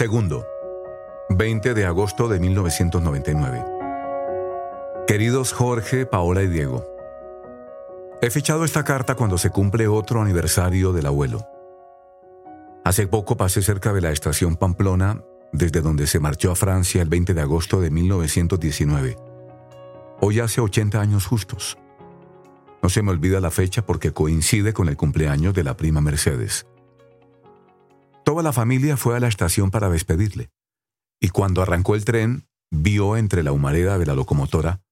Segundo, 20 de agosto de 1999. Queridos Jorge, Paola y Diego, he fichado esta carta cuando se cumple otro aniversario del abuelo. Hace poco pasé cerca de la estación Pamplona, desde donde se marchó a Francia el 20 de agosto de 1919. Hoy hace 80 años justos. No se me olvida la fecha porque coincide con el cumpleaños de la prima Mercedes. Toda la familia fue a la estación para despedirle, y cuando arrancó el tren, vio entre la humareda de la locomotora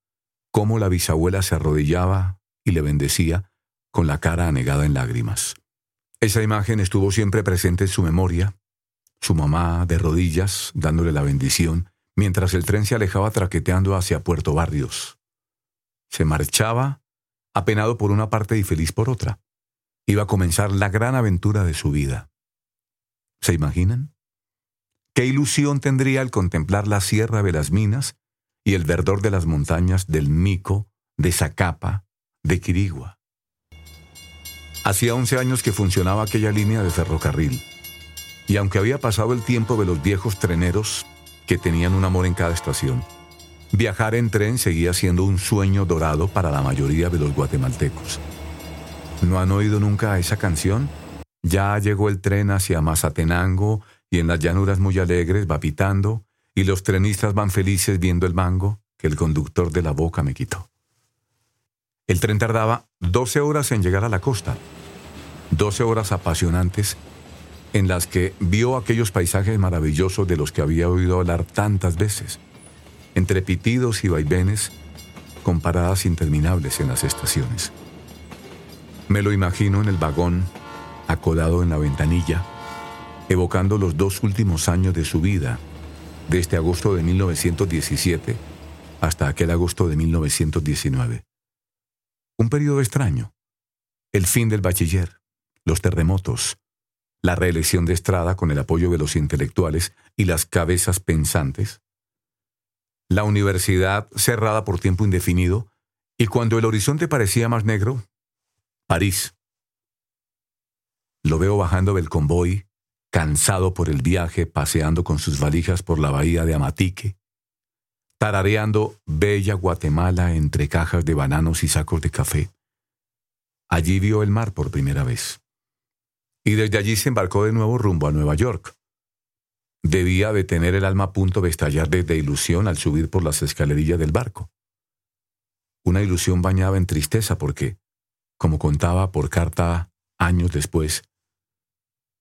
cómo la bisabuela se arrodillaba y le bendecía con la cara anegada en lágrimas. Esa imagen estuvo siempre presente en su memoria, su mamá de rodillas dándole la bendición, mientras el tren se alejaba traqueteando hacia Puerto Barrios. Se marchaba, apenado por una parte y feliz por otra. Iba a comenzar la gran aventura de su vida. ¿Se imaginan? ¿Qué ilusión tendría al contemplar la sierra de las minas y el verdor de las montañas del Mico, de Zacapa, de Quirigua? Hacía once años que funcionaba aquella línea de ferrocarril, y aunque había pasado el tiempo de los viejos treneros que tenían un amor en cada estación, viajar en tren seguía siendo un sueño dorado para la mayoría de los guatemaltecos. ¿No han oído nunca esa canción? Ya llegó el tren hacia Mazatenango y en las llanuras muy alegres va pitando y los trenistas van felices viendo el mango que el conductor de la boca me quitó. El tren tardaba 12 horas en llegar a la costa, 12 horas apasionantes en las que vio aquellos paisajes maravillosos de los que había oído hablar tantas veces, entre pitidos y vaivenes, con paradas interminables en las estaciones. Me lo imagino en el vagón acodado en la ventanilla, evocando los dos últimos años de su vida, desde agosto de 1917 hasta aquel agosto de 1919. Un periodo extraño, el fin del bachiller, los terremotos, la reelección de Estrada con el apoyo de los intelectuales y las cabezas pensantes, la universidad cerrada por tiempo indefinido, y cuando el horizonte parecía más negro, París, lo veo bajando del convoy, cansado por el viaje, paseando con sus valijas por la bahía de Amatique, tarareando Bella Guatemala entre cajas de bananos y sacos de café. Allí vio el mar por primera vez. Y desde allí se embarcó de nuevo rumbo a Nueva York. Debía de tener el alma a punto de estallar de ilusión al subir por las escalerillas del barco. Una ilusión bañada en tristeza porque, como contaba por carta años después,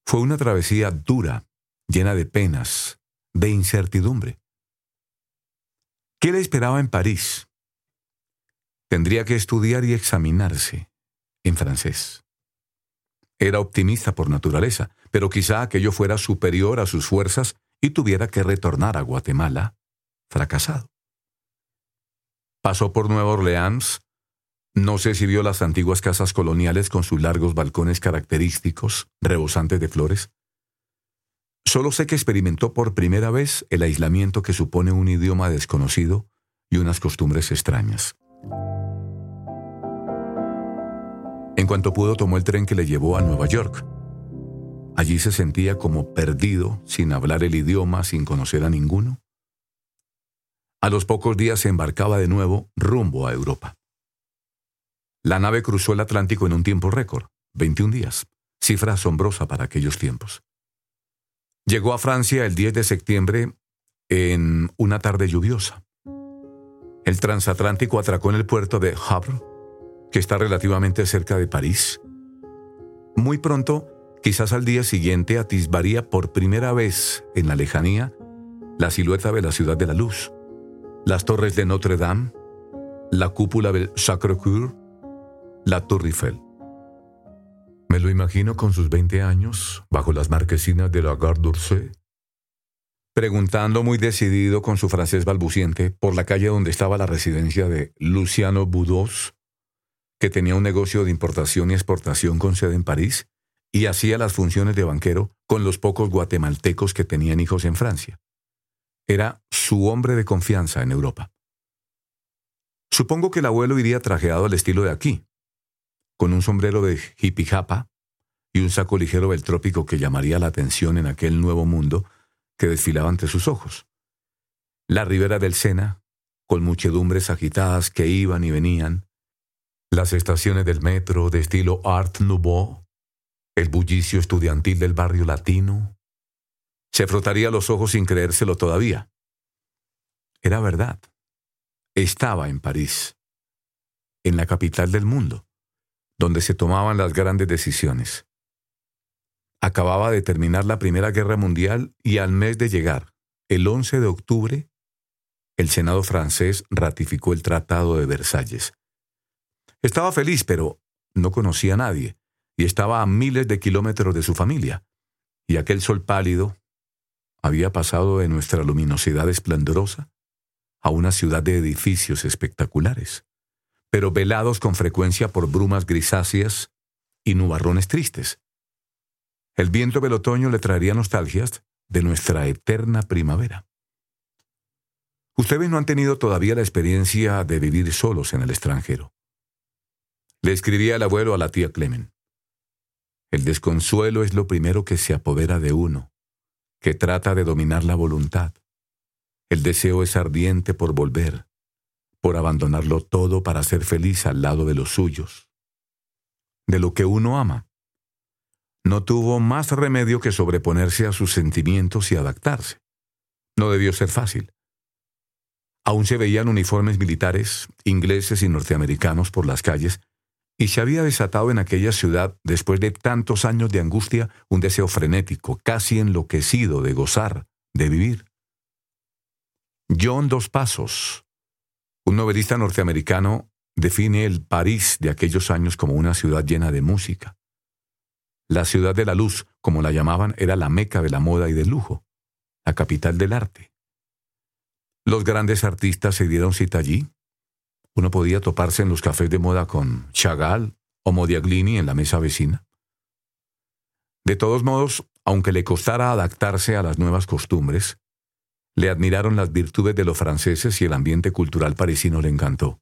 fue una travesía dura, llena de penas, de incertidumbre. ¿Qué le esperaba en París? Tendría que estudiar y examinarse en francés. Era optimista por naturaleza, pero quizá aquello fuera superior a sus fuerzas y tuviera que retornar a Guatemala fracasado. Pasó por Nueva Orleans, no sé si vio las antiguas casas coloniales con sus largos balcones característicos, rebosantes de flores. Solo sé que experimentó por primera vez el aislamiento que supone un idioma desconocido y unas costumbres extrañas. En cuanto pudo tomó el tren que le llevó a Nueva York. Allí se sentía como perdido, sin hablar el idioma, sin conocer a ninguno. A los pocos días se embarcaba de nuevo rumbo a Europa. La nave cruzó el Atlántico en un tiempo récord, 21 días, cifra asombrosa para aquellos tiempos. Llegó a Francia el 10 de septiembre en una tarde lluviosa. El transatlántico atracó en el puerto de Havre, que está relativamente cerca de París. Muy pronto, quizás al día siguiente, atisbaría por primera vez en la lejanía la silueta de la ciudad de la luz, las torres de Notre Dame, la cúpula del Sacré-Cœur, la Tour Eiffel. Me lo imagino con sus 20 años, bajo las marquesinas de la Gare d'Orsay, preguntando muy decidido con su francés balbuciente por la calle donde estaba la residencia de Luciano Boudos, que tenía un negocio de importación y exportación con sede en París y hacía las funciones de banquero con los pocos guatemaltecos que tenían hijos en Francia. Era su hombre de confianza en Europa. Supongo que el abuelo iría trajeado al estilo de aquí, con un sombrero de hippie y un saco ligero del trópico que llamaría la atención en aquel nuevo mundo que desfilaba ante sus ojos. La ribera del Sena, con muchedumbres agitadas que iban y venían, las estaciones del metro de estilo Art Nouveau, el bullicio estudiantil del barrio latino. Se frotaría los ojos sin creérselo todavía. Era verdad. Estaba en París, en la capital del mundo, donde se tomaban las grandes decisiones. Acababa de terminar la Primera Guerra Mundial y al mes de llegar, el 11 de octubre, el Senado francés ratificó el Tratado de Versalles. Estaba feliz, pero no conocía a nadie, y estaba a miles de kilómetros de su familia, y aquel sol pálido había pasado de nuestra luminosidad esplendorosa a una ciudad de edificios espectaculares, pero velados con frecuencia por brumas grisáceas y nubarrones tristes. El viento del otoño le traería nostalgias de nuestra eterna primavera. Ustedes no han tenido todavía la experiencia de vivir solos en el extranjero. Le escribía el abuelo a la tía Clemen. El desconsuelo es lo primero que se apodera de uno, que trata de dominar la voluntad. El deseo es ardiente por volver, por abandonarlo todo para ser feliz al lado de los suyos, de lo que uno ama. No tuvo más remedio que sobreponerse a sus sentimientos y adaptarse. No debió ser fácil. Aún se veían uniformes militares, ingleses y norteamericanos por las calles, y se había desatado en aquella ciudad, después de tantos años de angustia, un deseo frenético, casi enloquecido de gozar, de vivir. John Dos Pasos, un novelista norteamericano, define el París de aquellos años como una ciudad llena de música. La ciudad de la luz, como la llamaban, era la meca de la moda y del lujo, la capital del arte. Los grandes artistas se dieron cita allí. Uno podía toparse en los cafés de moda con Chagall o Modiaglini en la mesa vecina. De todos modos, aunque le costara adaptarse a las nuevas costumbres, le admiraron las virtudes de los franceses y el ambiente cultural parisino le encantó.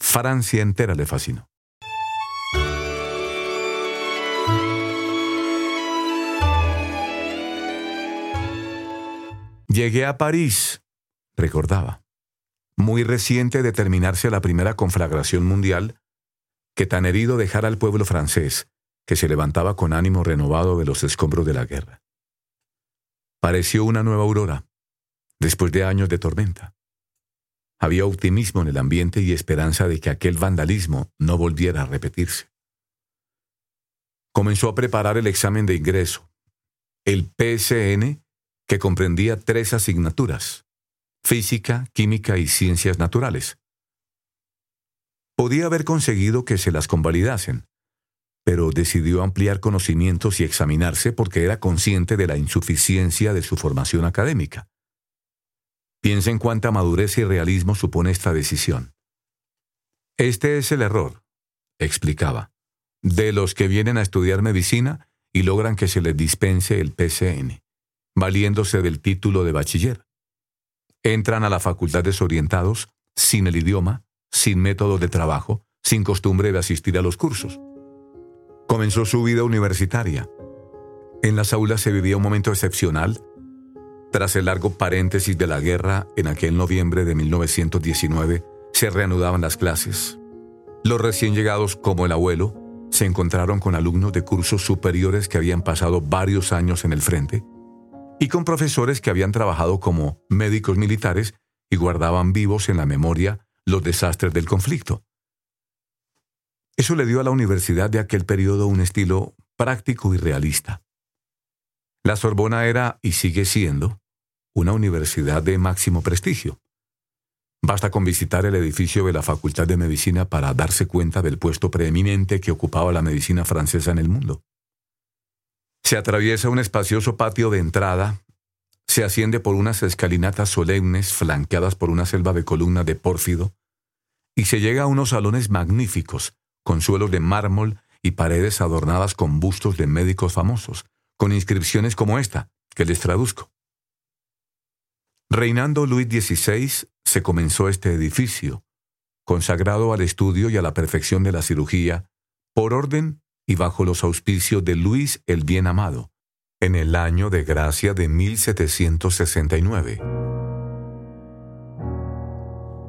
Francia entera le fascinó. Llegué a París, recordaba, muy reciente de terminarse la primera conflagración mundial, que tan herido dejara al pueblo francés, que se levantaba con ánimo renovado de los escombros de la guerra. Pareció una nueva aurora, después de años de tormenta. Había optimismo en el ambiente y esperanza de que aquel vandalismo no volviera a repetirse. Comenzó a preparar el examen de ingreso, el PSN, que comprendía tres asignaturas, física, química y ciencias naturales. Podía haber conseguido que se las convalidasen, pero decidió ampliar conocimientos y examinarse porque era consciente de la insuficiencia de su formación académica. Piensa en cuánta madurez y realismo supone esta decisión. Este es el error, explicaba, de los que vienen a estudiar medicina y logran que se les dispense el PCN, valiéndose del título de bachiller. Entran a la facultad desorientados, sin el idioma, sin método de trabajo, sin costumbre de asistir a los cursos. Comenzó su vida universitaria. En las aulas se vivía un momento excepcional tras el largo paréntesis de la guerra, en aquel noviembre de 1919, se reanudaban las clases. Los recién llegados, como el abuelo, se encontraron con alumnos de cursos superiores que habían pasado varios años en el frente y con profesores que habían trabajado como médicos militares y guardaban vivos en la memoria los desastres del conflicto. Eso le dio a la universidad de aquel periodo un estilo práctico y realista. La Sorbona era, y sigue siendo, una universidad de máximo prestigio. Basta con visitar el edificio de la Facultad de Medicina para darse cuenta del puesto preeminente que ocupaba la medicina francesa en el mundo. Se atraviesa un espacioso patio de entrada, se asciende por unas escalinatas solemnes flanqueadas por una selva de columna de pórfido, y se llega a unos salones magníficos, con suelos de mármol y paredes adornadas con bustos de médicos famosos, con inscripciones como esta, que les traduzco. Reinando Luis XVI, se comenzó este edificio, consagrado al estudio y a la perfección de la cirugía, por orden y bajo los auspicios de Luis el Bien Amado, en el año de gracia de 1769.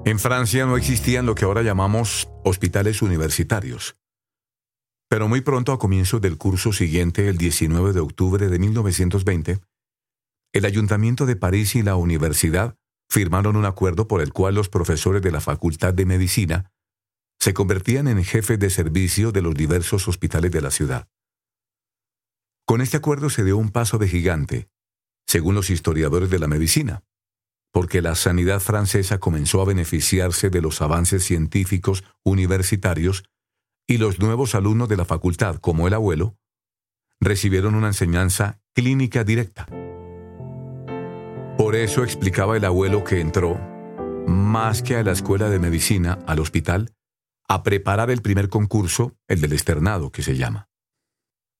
En Francia no existían lo que ahora llamamos hospitales universitarios. Pero muy pronto, a comienzos del curso siguiente, el 19 de octubre de 1920, el Ayuntamiento de París y la Universidad firmaron un acuerdo por el cual los profesores de la Facultad de Medicina se convertían en jefes de servicio de los diversos hospitales de la ciudad. Con este acuerdo se dio un paso de gigante, según los historiadores de la medicina, porque la sanidad francesa comenzó a beneficiarse de los avances científicos universitarios y los nuevos alumnos de la facultad, como el abuelo, recibieron una enseñanza clínica directa. Por eso explicaba el abuelo que entró, más que a la escuela de medicina, al hospital, a preparar el primer concurso, el del externado, que se llama.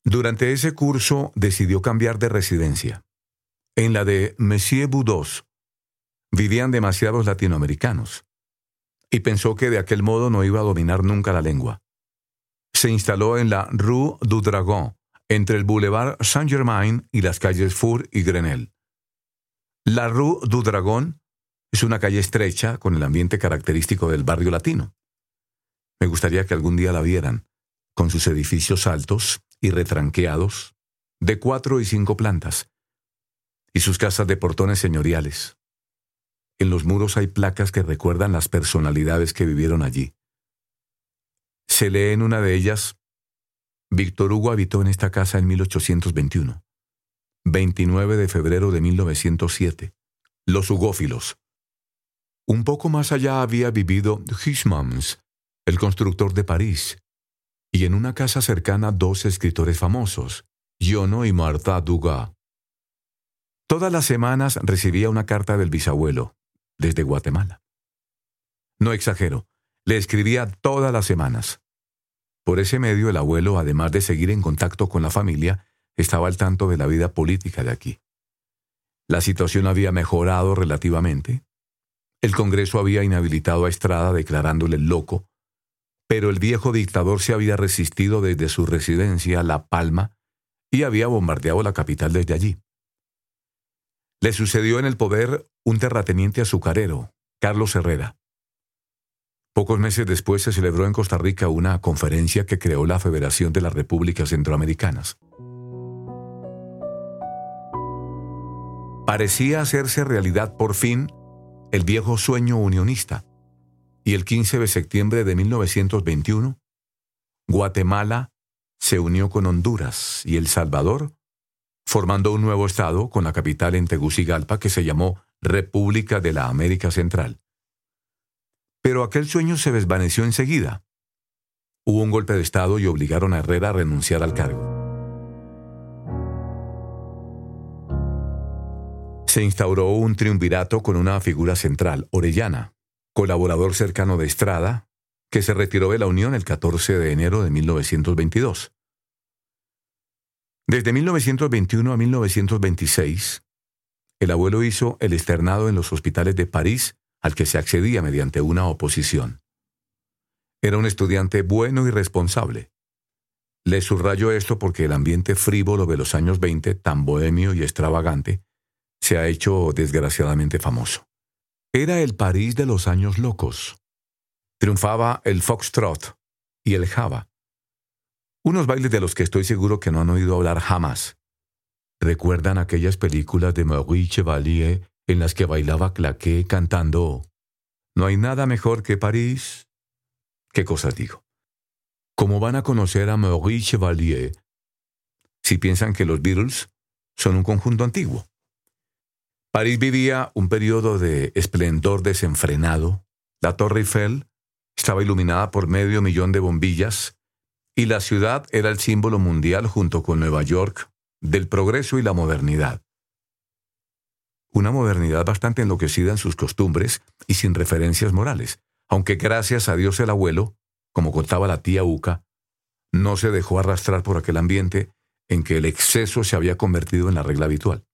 Durante ese curso decidió cambiar de residencia. En la de Monsieur Boudos vivían demasiados latinoamericanos, y pensó que de aquel modo no iba a dominar nunca la lengua. Se instaló en la Rue du Dragon, entre el Boulevard Saint-Germain y las calles Four y Grenelle. La Rue du Dragon es una calle estrecha con el ambiente característico del barrio latino. Me gustaría que algún día la vieran, con sus edificios altos y retranqueados, de cuatro y cinco plantas, y sus casas de portones señoriales. En los muros hay placas que recuerdan las personalidades que vivieron allí. Se lee en una de ellas, Víctor Hugo habitó en esta casa en 1821. 29 de febrero de 1907. Los Hugófilos. Un poco más allá había vivido Huysmans, el constructor de París, y en una casa cercana dos escritores famosos, Giono y Martha Dugas. Todas las semanas recibía una carta del bisabuelo, desde Guatemala. No exagero, le escribía todas las semanas. Por ese medio el abuelo, además de seguir en contacto con la familia, estaba al tanto de la vida política de aquí. La situación había mejorado relativamente. El Congreso había inhabilitado a Estrada declarándole loco, pero el viejo dictador se había resistido desde su residencia, La Palma, y había bombardeado la capital desde allí. Le sucedió en el poder un terrateniente azucarero, Carlos Herrera. Pocos meses después se celebró en Costa Rica una conferencia que creó la Federación de las Repúblicas Centroamericanas. Parecía hacerse realidad por fin el viejo sueño unionista, y el 15 de septiembre de 1921, Guatemala se unió con Honduras y El Salvador, formando un nuevo estado con la capital en Tegucigalpa que se llamó República de la América Central. Pero aquel sueño se desvaneció enseguida. Hubo un golpe de Estado y obligaron a Herrera a renunciar al cargo. Se instauró un triunvirato con una figura central, Orellana, colaborador cercano de Estrada, que se retiró de la Unión el 14 de enero de 1922. Desde 1921 a 1926, el abuelo hizo el externado en los hospitales de París al que se accedía mediante una oposición. Era un estudiante bueno y responsable. Le subrayo esto porque el ambiente frívolo de los años 20, tan bohemio y extravagante, se ha hecho desgraciadamente famoso. Era el París de los años locos. Triunfaba el foxtrot y el java. Unos bailes de los que estoy seguro que no han oído hablar jamás. ¿Recuerdan aquellas películas de Maurice Chevalier en las que bailaba claqué cantando No hay nada mejor que París? ¿Qué cosas digo? ¿Cómo van a conocer a Maurice Chevalier si piensan que los Beatles son un conjunto antiguo? París vivía un periodo de esplendor desenfrenado. La Torre Eiffel estaba iluminada por medio millón de bombillas y la ciudad era el símbolo mundial junto con Nueva York del progreso y la modernidad. Una modernidad bastante enloquecida en sus costumbres y sin referencias morales, aunque gracias a Dios el abuelo, como contaba la tía Uca, no se dejó arrastrar por aquel ambiente en que el exceso se había convertido en la regla habitual.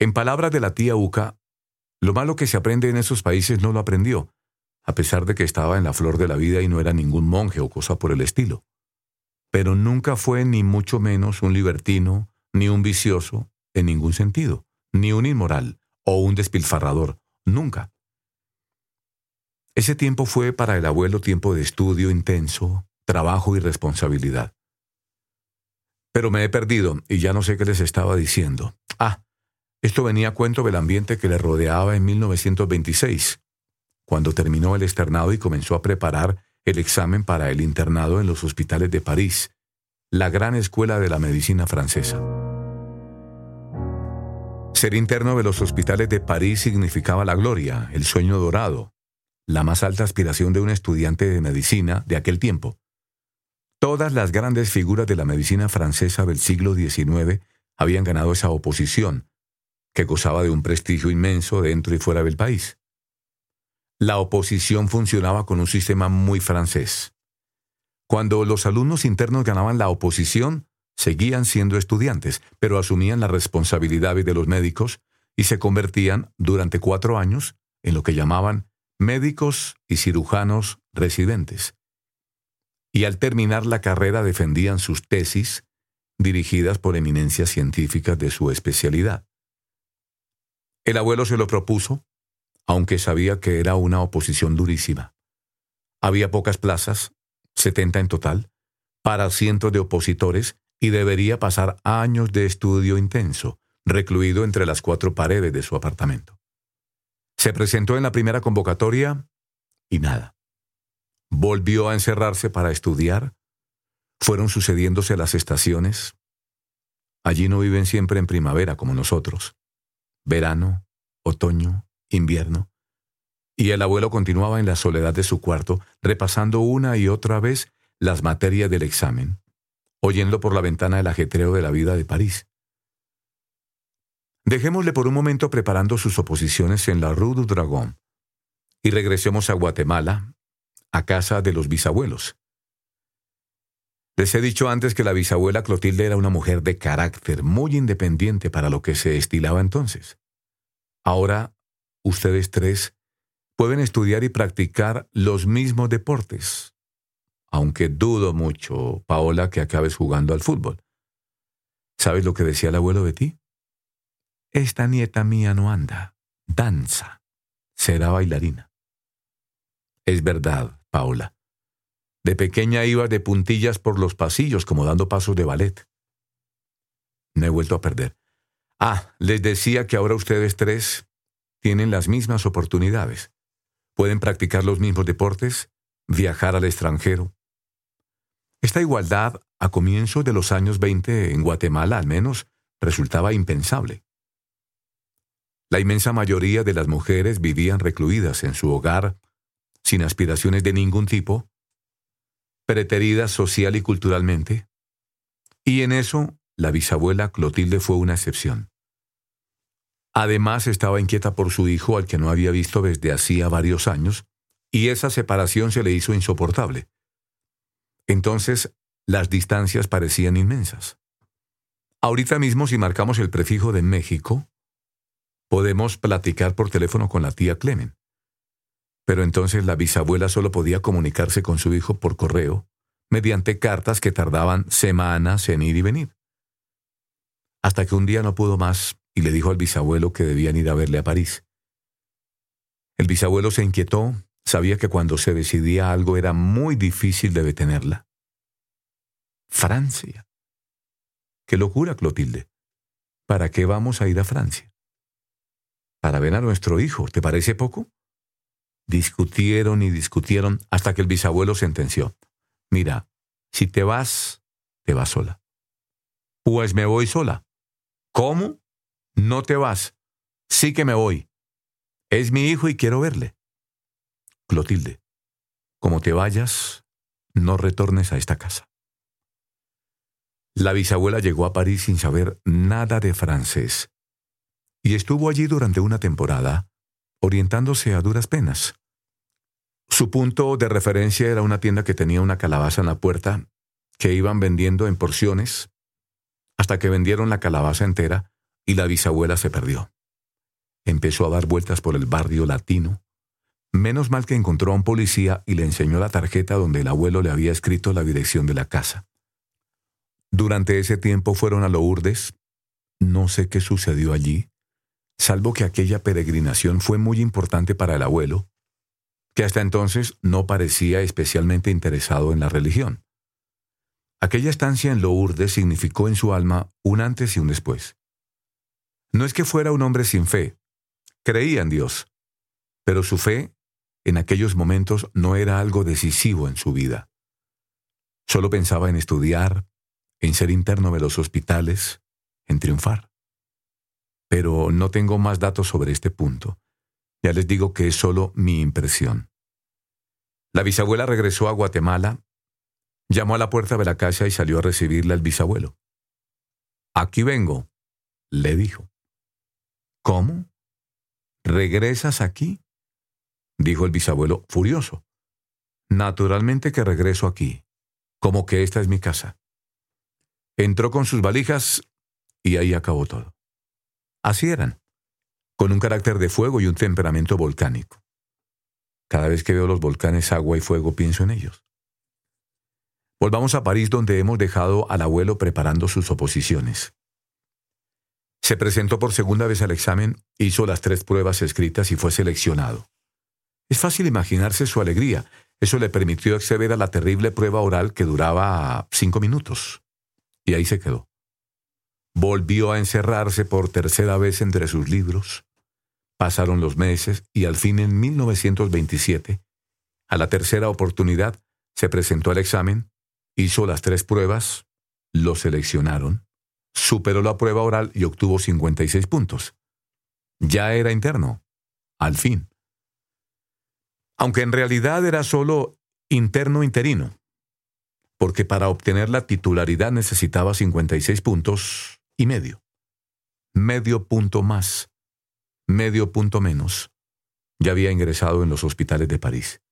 En palabras de la tía Uca, lo malo que se aprende en esos países no lo aprendió, a pesar de que estaba en la flor de la vida y no era ningún monje o cosa por el estilo. pero nunca fue ni mucho menos un libertino, ni un vicioso, en ningún sentido, ni un inmoral o un despilfarrador, nunca. Ese tiempo fue para el abuelo tiempo de estudio intenso, trabajo y responsabilidad. Pero me he perdido y ya no sé qué les estaba diciendo. Ah, esto venía a cuento del ambiente que le rodeaba en 1926, cuando terminó el externado y comenzó a preparar el examen para el internado en los hospitales de París, la gran escuela de la medicina francesa. Ser interno de los hospitales de París significaba la gloria, el sueño dorado, la más alta aspiración de un estudiante de medicina de aquel tiempo. Todas las grandes figuras de la medicina francesa del siglo XIX habían ganado esa oposición, que gozaba de un prestigio inmenso dentro y fuera del país. La oposición funcionaba con un sistema muy francés. Cuando los alumnos internos ganaban la oposición, seguían siendo estudiantes, pero asumían la responsabilidad de los médicos y se convertían, durante cuatro años, en lo que llamaban médicos y cirujanos residentes. Y al terminar la carrera defendían sus tesis, dirigidas por eminencias científicas de su especialidad. El abuelo se lo propuso, aunque sabía que era una oposición durísima. Había pocas plazas, 70 en total, para cientos de opositores y debería pasar años de estudio intenso, recluido entre las cuatro paredes de su apartamento. Se presentó en la primera convocatoria y nada. Volvió a encerrarse para estudiar. Fueron sucediéndose las estaciones. Allí no viven siempre en primavera como nosotros verano, otoño, invierno. Y el abuelo continuaba en la soledad de su cuarto, repasando una y otra vez las materias del examen, oyendo por la ventana el ajetreo de la vida de París. Dejémosle por un momento preparando sus oposiciones en la Rue du Dragon y regresemos a Guatemala, a casa de los bisabuelos. Les he dicho antes que la bisabuela Clotilde era una mujer de carácter muy independiente para lo que se estilaba entonces. Ahora, ustedes tres pueden estudiar y practicar los mismos deportes, aunque dudo mucho, Paola, que acabes jugando al fútbol. ¿Sabes lo que decía el abuelo de ti? Esta nieta mía no anda, danza, será bailarina. Es verdad, Paola. De pequeña iba de puntillas por los pasillos como dando pasos de ballet. No he vuelto a perder. Ah, les decía que ahora ustedes tres tienen las mismas oportunidades. Pueden practicar los mismos deportes, viajar al extranjero. Esta igualdad, a comienzos de los años 20 en Guatemala al menos, resultaba impensable. La inmensa mayoría de las mujeres vivían recluidas en su hogar, sin aspiraciones de ningún tipo, preteridas social y culturalmente, y en eso la bisabuela Clotilde fue una excepción. Además estaba inquieta por su hijo al que no había visto desde hacía varios años, y esa separación se le hizo insoportable. Entonces, las distancias parecían inmensas. Ahorita mismo, si marcamos el prefijo de México, podemos platicar por teléfono con la tía Clemen. Pero entonces la bisabuela solo podía comunicarse con su hijo por correo, mediante cartas que tardaban semanas en ir y venir. Hasta que un día no pudo más y le dijo al bisabuelo que debían ir a verle a París. El bisabuelo se inquietó, sabía que cuando se decidía algo era muy difícil de detenerla. Francia. Qué locura, Clotilde. ¿Para qué vamos a ir a Francia? Para ver a nuestro hijo, ¿te parece poco? Discutieron y discutieron hasta que el bisabuelo sentenció. Mira, si te vas, te vas sola. Pues me voy sola. ¿Cómo? No te vas. Sí que me voy. Es mi hijo y quiero verle. Clotilde, como te vayas, no retornes a esta casa. La bisabuela llegó a París sin saber nada de francés y estuvo allí durante una temporada orientándose a duras penas. Su punto de referencia era una tienda que tenía una calabaza en la puerta que iban vendiendo en porciones hasta que vendieron la calabaza entera y la bisabuela se perdió. Empezó a dar vueltas por el barrio latino. Menos mal que encontró a un policía y le enseñó la tarjeta donde el abuelo le había escrito la dirección de la casa. Durante ese tiempo fueron a Lourdes. No sé qué sucedió allí, salvo que aquella peregrinación fue muy importante para el abuelo, que hasta entonces no parecía especialmente interesado en la religión. Aquella estancia en Lourdes significó en su alma un antes y un después. No es que fuera un hombre sin fe, creía en Dios, pero su fe en aquellos momentos no era algo decisivo en su vida. Solo pensaba en estudiar, en ser interno de los hospitales, en triunfar. Pero no tengo más datos sobre este punto. Ya les digo que es solo mi impresión. La bisabuela regresó a Guatemala, llamó a la puerta de la casa y salió a recibirla al bisabuelo. Aquí vengo, le dijo. ¿Cómo? ¿Regresas aquí? dijo el bisabuelo furioso. Naturalmente que regreso aquí, como que esta es mi casa. Entró con sus valijas y ahí acabó todo. Así eran, con un carácter de fuego y un temperamento volcánico. Cada vez que veo los volcanes agua y fuego pienso en ellos. Volvamos a París donde hemos dejado al abuelo preparando sus oposiciones. Se presentó por segunda vez al examen, hizo las tres pruebas escritas y fue seleccionado. Es fácil imaginarse su alegría. Eso le permitió acceder a la terrible prueba oral que duraba cinco minutos. Y ahí se quedó. Volvió a encerrarse por tercera vez entre sus libros. Pasaron los meses y al fin en 1927, a la tercera oportunidad, se presentó al examen, hizo las tres pruebas, lo seleccionaron, superó la prueba oral y obtuvo 56 puntos. Ya era interno, al fin aunque en realidad era solo interno interino, porque para obtener la titularidad necesitaba 56 puntos y medio. Medio punto más, medio punto menos. Ya había ingresado en los hospitales de París.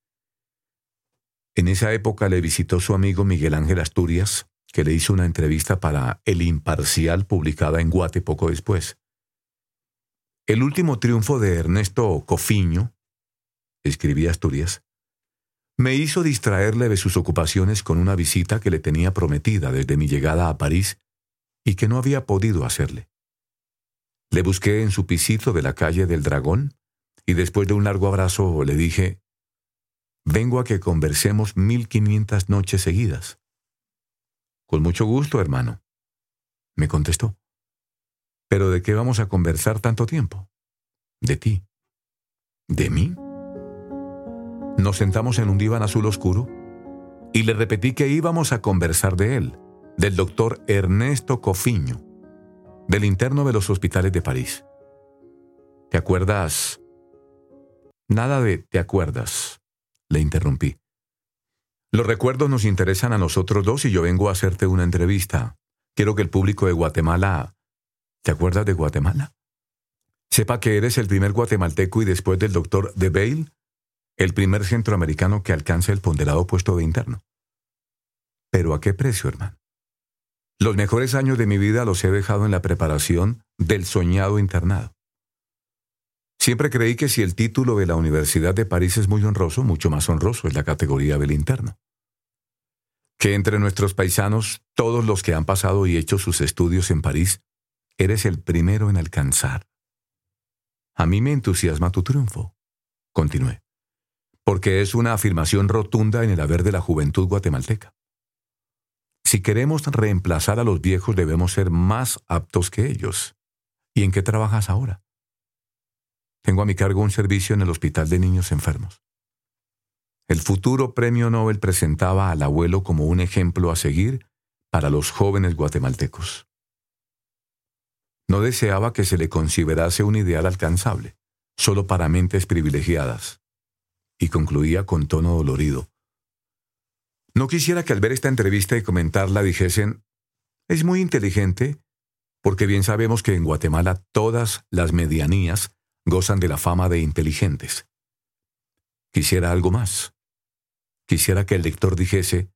En esa época le visitó su amigo Miguel Ángel Asturias, que le hizo una entrevista para El Imparcial publicada en Guate poco después. El último triunfo de Ernesto Cofiño, escribía Asturias, me hizo distraerle de sus ocupaciones con una visita que le tenía prometida desde mi llegada a París y que no había podido hacerle. Le busqué en su pisito de la calle del Dragón y después de un largo abrazo le dije, vengo a que conversemos mil quinientas noches seguidas. Con mucho gusto, hermano, me contestó. ¿Pero de qué vamos a conversar tanto tiempo? De ti. ¿De mí? Nos sentamos en un diván azul oscuro y le repetí que íbamos a conversar de él, del doctor Ernesto Cofiño, del interno de los hospitales de París. ¿Te acuerdas? Nada de te acuerdas, le interrumpí. Los recuerdos nos interesan a nosotros dos y yo vengo a hacerte una entrevista. Quiero que el público de Guatemala... ¿Te acuerdas de Guatemala? Sepa que eres el primer guatemalteco y después del doctor De Bail, el primer centroamericano que alcanza el ponderado puesto de interno. Pero ¿a qué precio, hermano? Los mejores años de mi vida los he dejado en la preparación del soñado internado. Siempre creí que si el título de la Universidad de París es muy honroso, mucho más honroso es la categoría del interno. Que entre nuestros paisanos, todos los que han pasado y hecho sus estudios en París, eres el primero en alcanzar. A mí me entusiasma tu triunfo. Continué porque es una afirmación rotunda en el haber de la juventud guatemalteca. Si queremos reemplazar a los viejos debemos ser más aptos que ellos. ¿Y en qué trabajas ahora? Tengo a mi cargo un servicio en el Hospital de Niños Enfermos. El futuro premio Nobel presentaba al abuelo como un ejemplo a seguir para los jóvenes guatemaltecos. No deseaba que se le considerase un ideal alcanzable, solo para mentes privilegiadas y concluía con tono dolorido. No quisiera que al ver esta entrevista y comentarla dijesen, es muy inteligente, porque bien sabemos que en Guatemala todas las medianías gozan de la fama de inteligentes. Quisiera algo más. Quisiera que el lector dijese,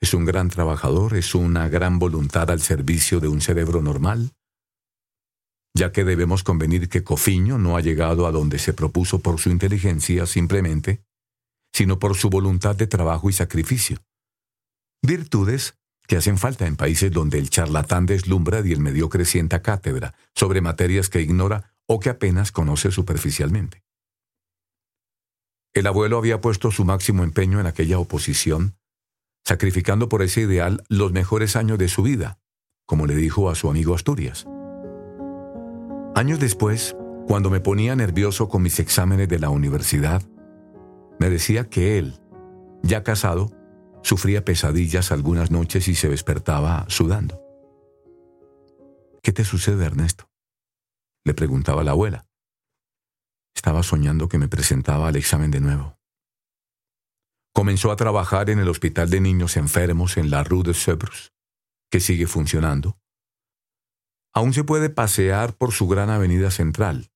es un gran trabajador, es una gran voluntad al servicio de un cerebro normal, ya que debemos convenir que Cofiño no ha llegado a donde se propuso por su inteligencia simplemente, sino por su voluntad de trabajo y sacrificio. Virtudes que hacen falta en países donde el charlatán deslumbra y el mediocre sienta cátedra sobre materias que ignora o que apenas conoce superficialmente. El abuelo había puesto su máximo empeño en aquella oposición, sacrificando por ese ideal los mejores años de su vida, como le dijo a su amigo Asturias. Años después, cuando me ponía nervioso con mis exámenes de la universidad, me decía que él, ya casado, sufría pesadillas algunas noches y se despertaba sudando. ¿Qué te sucede, Ernesto? le preguntaba la abuela. Estaba soñando que me presentaba al examen de nuevo. Comenzó a trabajar en el Hospital de Niños Enfermos en la Rue de Sèvres, que sigue funcionando. Aún se puede pasear por su gran avenida central,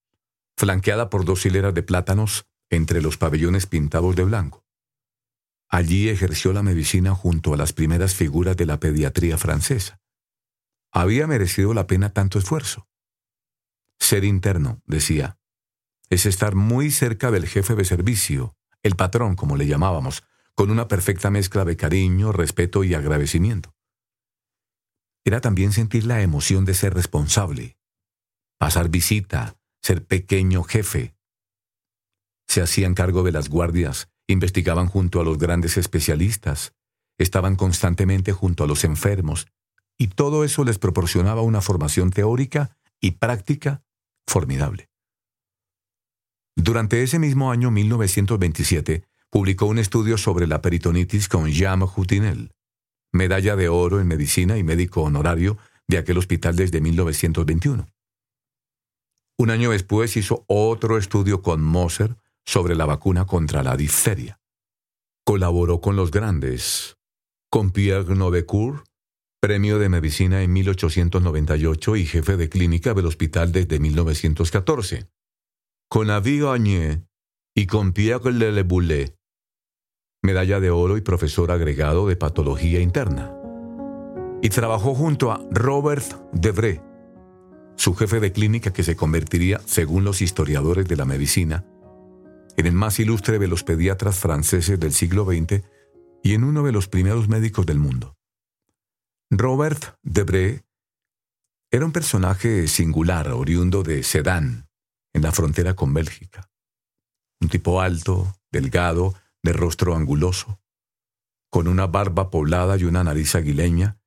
flanqueada por dos hileras de plátanos entre los pabellones pintados de blanco. Allí ejerció la medicina junto a las primeras figuras de la pediatría francesa. Había merecido la pena tanto esfuerzo. Ser interno, decía, es estar muy cerca del jefe de servicio, el patrón, como le llamábamos, con una perfecta mezcla de cariño, respeto y agradecimiento. Era también sentir la emoción de ser responsable, pasar visita, ser pequeño jefe. Se hacían cargo de las guardias, investigaban junto a los grandes especialistas, estaban constantemente junto a los enfermos, y todo eso les proporcionaba una formación teórica y práctica formidable. Durante ese mismo año 1927, publicó un estudio sobre la peritonitis con Jean Jutinel, medalla de oro en medicina y médico honorario de aquel hospital desde 1921. Un año después hizo otro estudio con Moser sobre la vacuna contra la difteria. Colaboró con los grandes, con Pierre Novecourt, premio de medicina en 1898 y jefe de clínica del hospital desde 1914 con Avi Gagné y con Pierre Leleboulet, medalla de oro y profesor agregado de patología interna. Y trabajó junto a Robert Debré, su jefe de clínica que se convertiría, según los historiadores de la medicina, en el más ilustre de los pediatras franceses del siglo XX y en uno de los primeros médicos del mundo. Robert Debré era un personaje singular, oriundo de Sedan, en la frontera con Bélgica. Un tipo alto, delgado, de rostro anguloso, con una barba poblada y una nariz aguileña,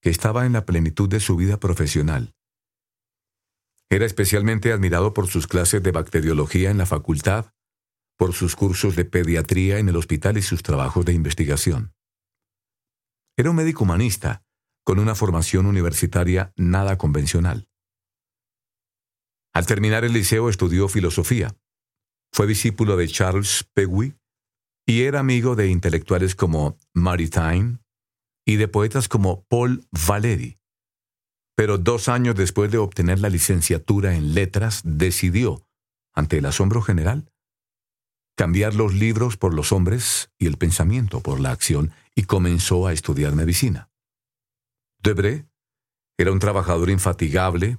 que estaba en la plenitud de su vida profesional. Era especialmente admirado por sus clases de bacteriología en la facultad, por sus cursos de pediatría en el hospital y sus trabajos de investigación. Era un médico humanista, con una formación universitaria nada convencional. Al terminar el liceo estudió filosofía. Fue discípulo de Charles Peguy y era amigo de intelectuales como Maritain y de poetas como Paul Valéry. Pero dos años después de obtener la licenciatura en letras, decidió, ante el asombro general, cambiar los libros por los hombres y el pensamiento por la acción y comenzó a estudiar medicina. Debré era un trabajador infatigable,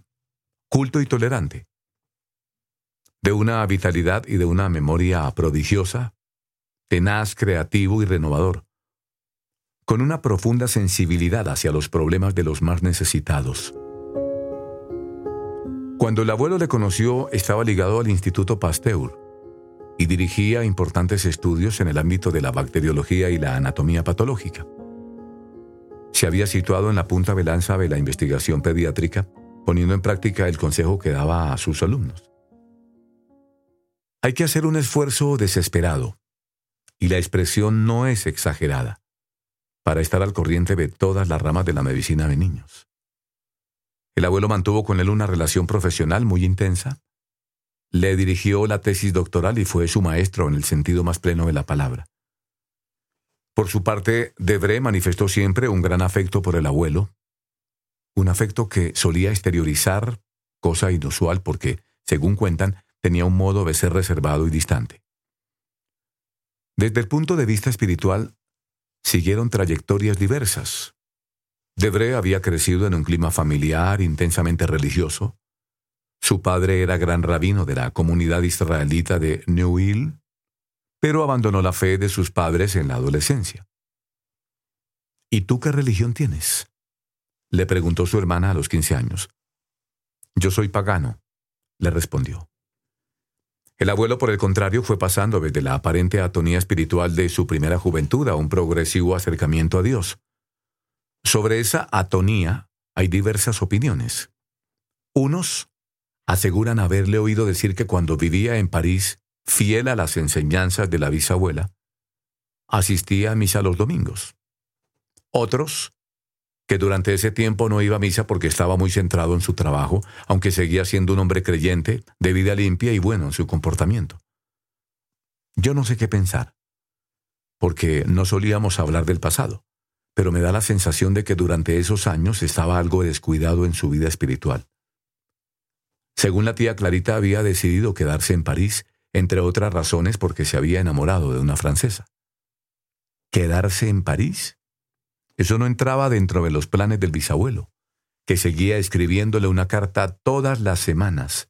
culto y tolerante. De una vitalidad y de una memoria prodigiosa, tenaz, creativo y renovador, con una profunda sensibilidad hacia los problemas de los más necesitados. Cuando el abuelo le conoció, estaba ligado al Instituto Pasteur y dirigía importantes estudios en el ámbito de la bacteriología y la anatomía patológica. Se había situado en la punta de lanza de la investigación pediátrica poniendo en práctica el consejo que daba a sus alumnos. Hay que hacer un esfuerzo desesperado, y la expresión no es exagerada, para estar al corriente de todas las ramas de la medicina de niños. El abuelo mantuvo con él una relación profesional muy intensa, le dirigió la tesis doctoral y fue su maestro en el sentido más pleno de la palabra. Por su parte, Debré manifestó siempre un gran afecto por el abuelo, un afecto que solía exteriorizar, cosa inusual porque, según cuentan, tenía un modo de ser reservado y distante. Desde el punto de vista espiritual, siguieron trayectorias diversas. Debré había crecido en un clima familiar intensamente religioso. Su padre era gran rabino de la comunidad israelita de Neuil, pero abandonó la fe de sus padres en la adolescencia. ¿Y tú qué religión tienes? Le preguntó su hermana a los quince años. Yo soy pagano, le respondió. El abuelo, por el contrario, fue pasando desde la aparente atonía espiritual de su primera juventud a un progresivo acercamiento a Dios. Sobre esa atonía hay diversas opiniones. Unos aseguran haberle oído decir que cuando vivía en París, fiel a las enseñanzas de la bisabuela, asistía a misa los domingos. Otros, que durante ese tiempo no iba a misa porque estaba muy centrado en su trabajo, aunque seguía siendo un hombre creyente, de vida limpia y bueno en su comportamiento. Yo no sé qué pensar, porque no solíamos hablar del pasado, pero me da la sensación de que durante esos años estaba algo descuidado en su vida espiritual. Según la tía Clarita había decidido quedarse en París, entre otras razones porque se había enamorado de una francesa. ¿Quedarse en París? Eso no entraba dentro de los planes del bisabuelo, que seguía escribiéndole una carta todas las semanas.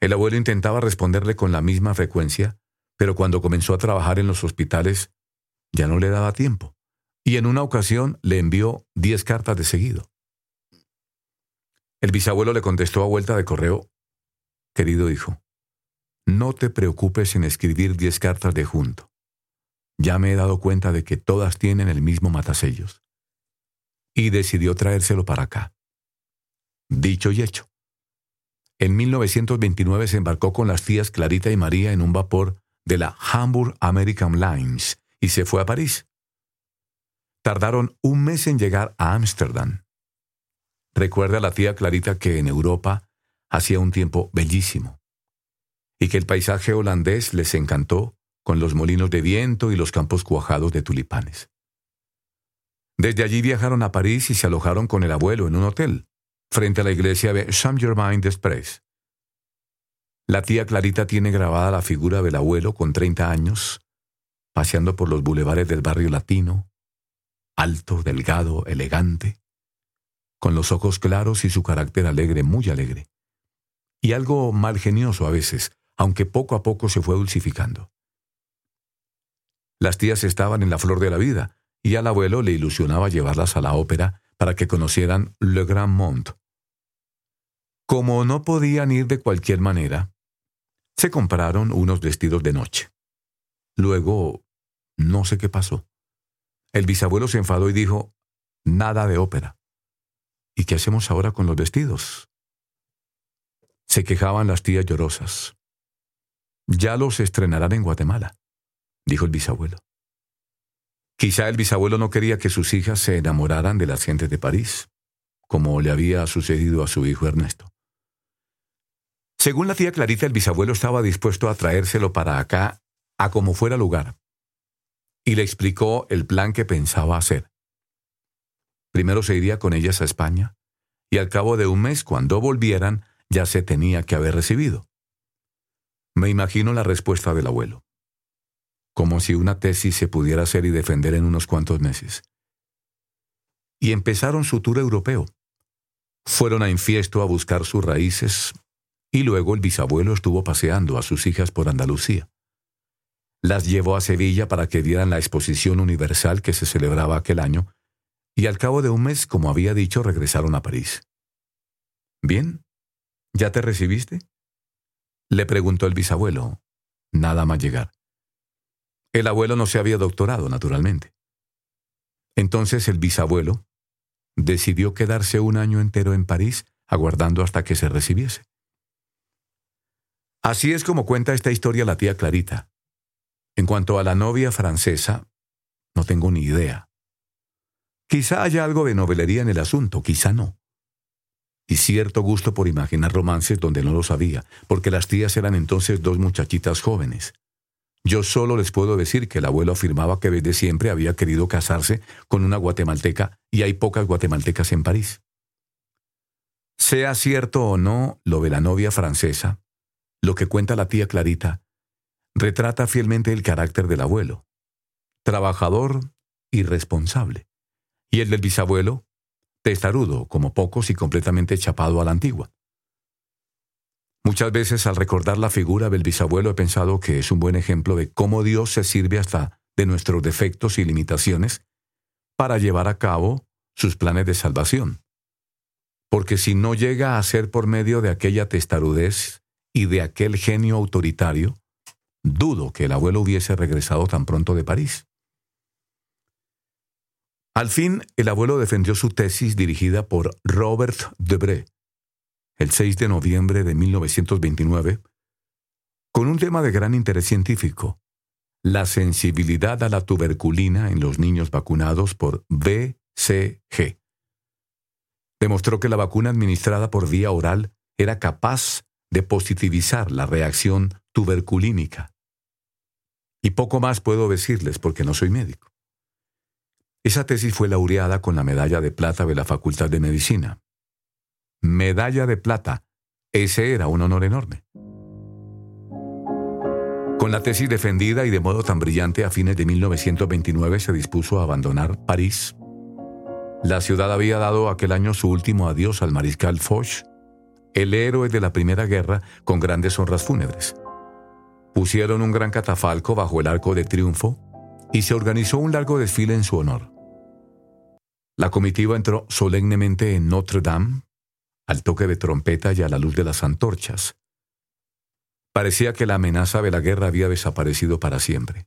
El abuelo intentaba responderle con la misma frecuencia, pero cuando comenzó a trabajar en los hospitales ya no le daba tiempo, y en una ocasión le envió diez cartas de seguido. El bisabuelo le contestó a vuelta de correo, Querido hijo, no te preocupes en escribir diez cartas de junto. Ya me he dado cuenta de que todas tienen el mismo matasellos. Y decidió traérselo para acá. Dicho y hecho. En 1929 se embarcó con las tías Clarita y María en un vapor de la Hamburg American Lines y se fue a París. Tardaron un mes en llegar a Ámsterdam. Recuerda a la tía Clarita que en Europa hacía un tiempo bellísimo y que el paisaje holandés les encantó con los molinos de viento y los campos cuajados de tulipanes. Desde allí viajaron a París y se alojaron con el abuelo en un hotel, frente a la iglesia de Saint-Germain-des-Prés. La tía Clarita tiene grabada la figura del abuelo con 30 años, paseando por los bulevares del barrio latino, alto, delgado, elegante, con los ojos claros y su carácter alegre, muy alegre, y algo mal genioso a veces, aunque poco a poco se fue dulcificando. Las tías estaban en la flor de la vida, y al abuelo le ilusionaba llevarlas a la ópera para que conocieran Le Grand Monde. Como no podían ir de cualquier manera, se compraron unos vestidos de noche. Luego, no sé qué pasó. El bisabuelo se enfadó y dijo, nada de ópera. ¿Y qué hacemos ahora con los vestidos? Se quejaban las tías llorosas. Ya los estrenarán en Guatemala dijo el bisabuelo. Quizá el bisabuelo no quería que sus hijas se enamoraran de las gentes de París, como le había sucedido a su hijo Ernesto. Según la tía Clarita, el bisabuelo estaba dispuesto a traérselo para acá a como fuera lugar, y le explicó el plan que pensaba hacer. Primero se iría con ellas a España, y al cabo de un mes, cuando volvieran, ya se tenía que haber recibido. Me imagino la respuesta del abuelo como si una tesis se pudiera hacer y defender en unos cuantos meses. Y empezaron su tour europeo. Fueron a Infiesto a buscar sus raíces y luego el bisabuelo estuvo paseando a sus hijas por Andalucía. Las llevó a Sevilla para que dieran la exposición universal que se celebraba aquel año y al cabo de un mes, como había dicho, regresaron a París. ¿Bien? ¿Ya te recibiste? Le preguntó el bisabuelo, nada más llegar. El abuelo no se había doctorado, naturalmente. Entonces el bisabuelo decidió quedarse un año entero en París aguardando hasta que se recibiese. Así es como cuenta esta historia la tía Clarita. En cuanto a la novia francesa, no tengo ni idea. Quizá haya algo de novelería en el asunto, quizá no. Y cierto gusto por imaginar romances donde no lo sabía, porque las tías eran entonces dos muchachitas jóvenes. Yo solo les puedo decir que el abuelo afirmaba que desde siempre había querido casarse con una guatemalteca y hay pocas guatemaltecas en París. Sea cierto o no lo de la novia francesa, lo que cuenta la tía Clarita retrata fielmente el carácter del abuelo, trabajador y responsable, y el del bisabuelo, testarudo como pocos y completamente chapado a la antigua. Muchas veces al recordar la figura del bisabuelo he pensado que es un buen ejemplo de cómo Dios se sirve hasta de nuestros defectos y limitaciones para llevar a cabo sus planes de salvación. Porque si no llega a ser por medio de aquella testarudez y de aquel genio autoritario, dudo que el abuelo hubiese regresado tan pronto de París. Al fin, el abuelo defendió su tesis dirigida por Robert Debré, el 6 de noviembre de 1929, con un tema de gran interés científico, la sensibilidad a la tuberculina en los niños vacunados por BCG. Demostró que la vacuna administrada por vía oral era capaz de positivizar la reacción tuberculínica. Y poco más puedo decirles porque no soy médico. Esa tesis fue laureada con la medalla de plata de la Facultad de Medicina. Medalla de plata. Ese era un honor enorme. Con la tesis defendida y de modo tan brillante a fines de 1929 se dispuso a abandonar París. La ciudad había dado aquel año su último adiós al mariscal Foch, el héroe de la Primera Guerra con grandes honras fúnebres. Pusieron un gran catafalco bajo el arco de triunfo y se organizó un largo desfile en su honor. La comitiva entró solemnemente en Notre Dame, al toque de trompeta y a la luz de las antorchas. Parecía que la amenaza de la guerra había desaparecido para siempre.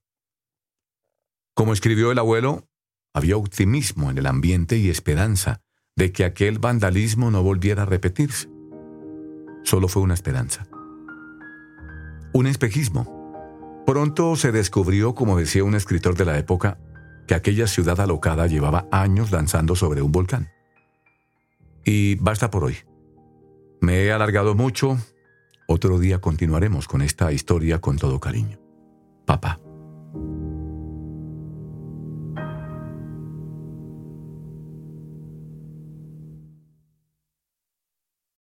Como escribió el abuelo, había optimismo en el ambiente y esperanza de que aquel vandalismo no volviera a repetirse. Solo fue una esperanza. Un espejismo. Pronto se descubrió, como decía un escritor de la época, que aquella ciudad alocada llevaba años danzando sobre un volcán. Y basta por hoy. Me he alargado mucho. Otro día continuaremos con esta historia con todo cariño. Papá.